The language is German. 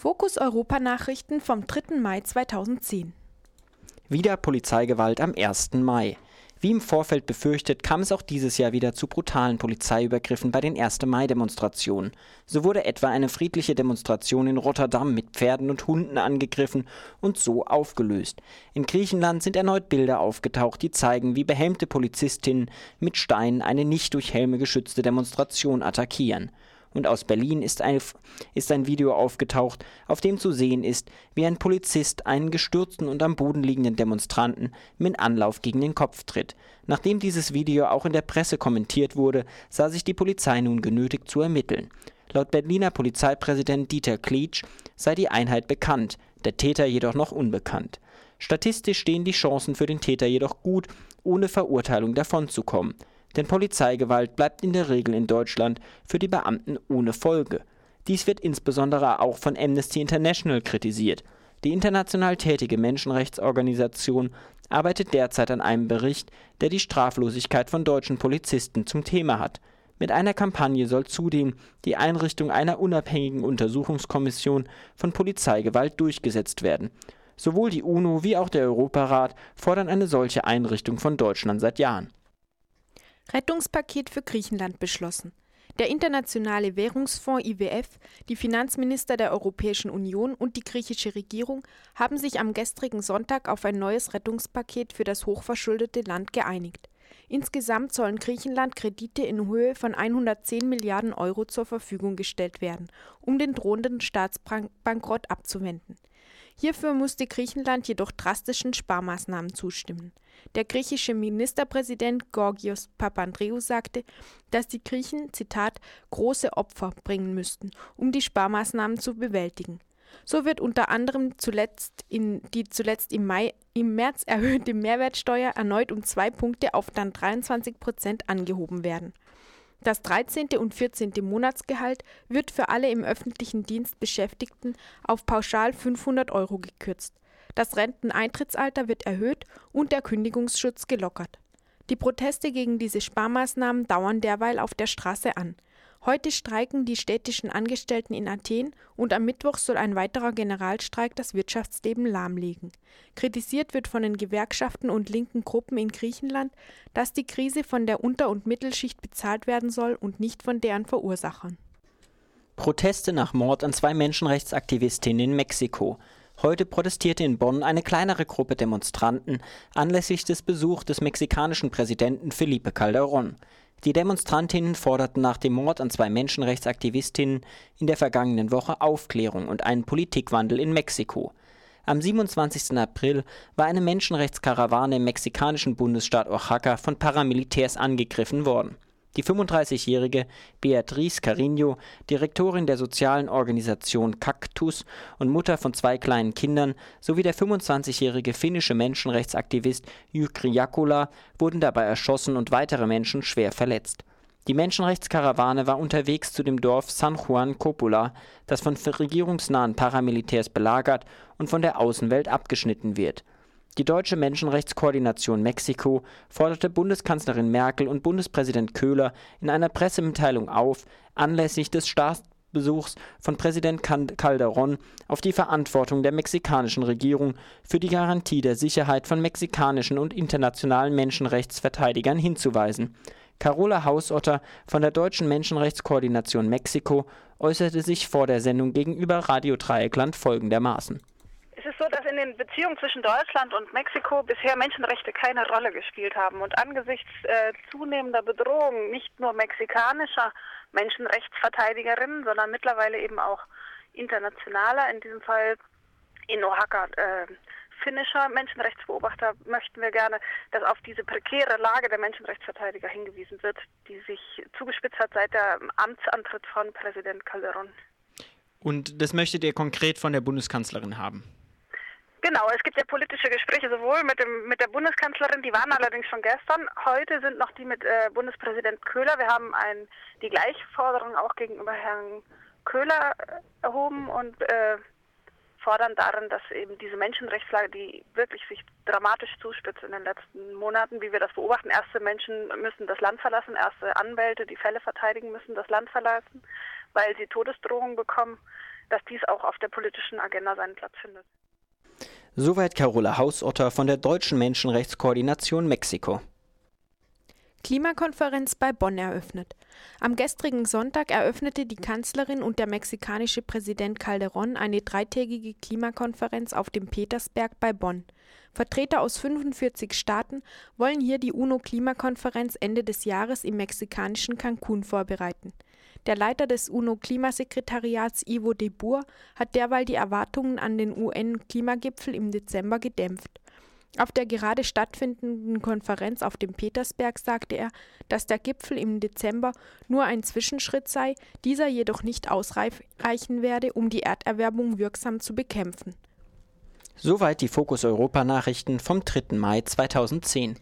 Fokus Europa Nachrichten vom 3. Mai 2010. Wieder Polizeigewalt am 1. Mai. Wie im Vorfeld befürchtet, kam es auch dieses Jahr wieder zu brutalen Polizeiübergriffen bei den 1. Mai-Demonstrationen. So wurde etwa eine friedliche Demonstration in Rotterdam mit Pferden und Hunden angegriffen und so aufgelöst. In Griechenland sind erneut Bilder aufgetaucht, die zeigen, wie behelmte Polizistinnen mit Steinen eine nicht durch Helme geschützte Demonstration attackieren und aus Berlin ist ein, ist ein Video aufgetaucht, auf dem zu sehen ist, wie ein Polizist einen gestürzten und am Boden liegenden Demonstranten mit Anlauf gegen den Kopf tritt. Nachdem dieses Video auch in der Presse kommentiert wurde, sah sich die Polizei nun genötigt zu ermitteln. Laut Berliner Polizeipräsident Dieter Klitsch sei die Einheit bekannt, der Täter jedoch noch unbekannt. Statistisch stehen die Chancen für den Täter jedoch gut, ohne Verurteilung davonzukommen. Denn Polizeigewalt bleibt in der Regel in Deutschland für die Beamten ohne Folge. Dies wird insbesondere auch von Amnesty International kritisiert. Die international tätige Menschenrechtsorganisation arbeitet derzeit an einem Bericht, der die Straflosigkeit von deutschen Polizisten zum Thema hat. Mit einer Kampagne soll zudem die Einrichtung einer unabhängigen Untersuchungskommission von Polizeigewalt durchgesetzt werden. Sowohl die UNO wie auch der Europarat fordern eine solche Einrichtung von Deutschland seit Jahren. Rettungspaket für Griechenland beschlossen. Der Internationale Währungsfonds IWF, die Finanzminister der Europäischen Union und die griechische Regierung haben sich am gestrigen Sonntag auf ein neues Rettungspaket für das hochverschuldete Land geeinigt. Insgesamt sollen Griechenland Kredite in Höhe von 110 Milliarden Euro zur Verfügung gestellt werden, um den drohenden Staatsbankrott abzuwenden. Hierfür musste Griechenland jedoch drastischen Sparmaßnahmen zustimmen. Der griechische Ministerpräsident Gorgios Papandreou sagte, dass die Griechen, Zitat, große Opfer bringen müssten, um die Sparmaßnahmen zu bewältigen. So wird unter anderem zuletzt in die zuletzt im Mai im März erhöhte Mehrwertsteuer erneut um zwei Punkte auf dann 23 Prozent angehoben werden. Das 13. und 14. Monatsgehalt wird für alle im öffentlichen Dienst Beschäftigten auf pauschal 500 Euro gekürzt. Das Renteneintrittsalter wird erhöht und der Kündigungsschutz gelockert. Die Proteste gegen diese Sparmaßnahmen dauern derweil auf der Straße an. Heute streiken die städtischen Angestellten in Athen und am Mittwoch soll ein weiterer Generalstreik das Wirtschaftsleben lahmlegen. Kritisiert wird von den Gewerkschaften und linken Gruppen in Griechenland, dass die Krise von der Unter- und Mittelschicht bezahlt werden soll und nicht von deren Verursachern. Proteste nach Mord an zwei Menschenrechtsaktivistinnen in Mexiko. Heute protestierte in Bonn eine kleinere Gruppe Demonstranten anlässlich des Besuchs des mexikanischen Präsidenten Felipe Calderón. Die Demonstrantinnen forderten nach dem Mord an zwei Menschenrechtsaktivistinnen in der vergangenen Woche Aufklärung und einen Politikwandel in Mexiko. Am 27. April war eine Menschenrechtskarawane im mexikanischen Bundesstaat Oaxaca von Paramilitärs angegriffen worden die 35-jährige Beatriz Carino, Direktorin der sozialen Organisation Cactus und Mutter von zwei kleinen Kindern, sowie der 25-jährige finnische Menschenrechtsaktivist Jykri Jakola wurden dabei erschossen und weitere Menschen schwer verletzt. Die Menschenrechtskarawane war unterwegs zu dem Dorf San Juan Coppola, das von regierungsnahen Paramilitärs belagert und von der Außenwelt abgeschnitten wird die deutsche Menschenrechtskoordination Mexiko forderte Bundeskanzlerin Merkel und Bundespräsident Köhler in einer Pressemitteilung auf, anlässlich des Staatsbesuchs von Präsident Calderón auf die Verantwortung der mexikanischen Regierung für die Garantie der Sicherheit von mexikanischen und internationalen Menschenrechtsverteidigern hinzuweisen. Carola Hausotter von der Deutschen Menschenrechtskoordination Mexiko äußerte sich vor der Sendung gegenüber Radio Dreieckland folgendermaßen so, dass in den Beziehungen zwischen Deutschland und Mexiko bisher Menschenrechte keine Rolle gespielt haben. Und angesichts äh, zunehmender Bedrohung nicht nur mexikanischer Menschenrechtsverteidigerinnen, sondern mittlerweile eben auch internationaler, in diesem Fall in Oaxaca äh, finnischer Menschenrechtsbeobachter, möchten wir gerne, dass auf diese prekäre Lage der Menschenrechtsverteidiger hingewiesen wird, die sich zugespitzt hat seit der Amtsantritt von Präsident Calderón. Und das möchtet ihr konkret von der Bundeskanzlerin haben? Genau, es gibt ja politische Gespräche sowohl mit, dem, mit der Bundeskanzlerin, die waren allerdings schon gestern. Heute sind noch die mit äh, Bundespräsident Köhler. Wir haben ein, die gleiche Forderung auch gegenüber Herrn Köhler äh, erhoben und äh, fordern darin, dass eben diese Menschenrechtslage, die wirklich sich dramatisch zuspitzt in den letzten Monaten, wie wir das beobachten, erste Menschen müssen das Land verlassen, erste Anwälte, die Fälle verteidigen müssen das Land verlassen, weil sie Todesdrohungen bekommen dass dies auch auf der politischen Agenda seinen Platz findet. Soweit Carola Hausotter von der Deutschen Menschenrechtskoordination Mexiko. Klimakonferenz bei Bonn eröffnet. Am gestrigen Sonntag eröffnete die Kanzlerin und der mexikanische Präsident Calderón eine dreitägige Klimakonferenz auf dem Petersberg bei Bonn. Vertreter aus 45 Staaten wollen hier die UNO-Klimakonferenz Ende des Jahres im mexikanischen Cancun vorbereiten. Der Leiter des UNO-Klimasekretariats Ivo de Boer hat derweil die Erwartungen an den UN-Klimagipfel im Dezember gedämpft. Auf der gerade stattfindenden Konferenz auf dem Petersberg sagte er, dass der Gipfel im Dezember nur ein Zwischenschritt sei, dieser jedoch nicht ausreichen werde, um die Erderwärmung wirksam zu bekämpfen. Soweit die Fokus Europa Nachrichten vom 3. Mai 2010.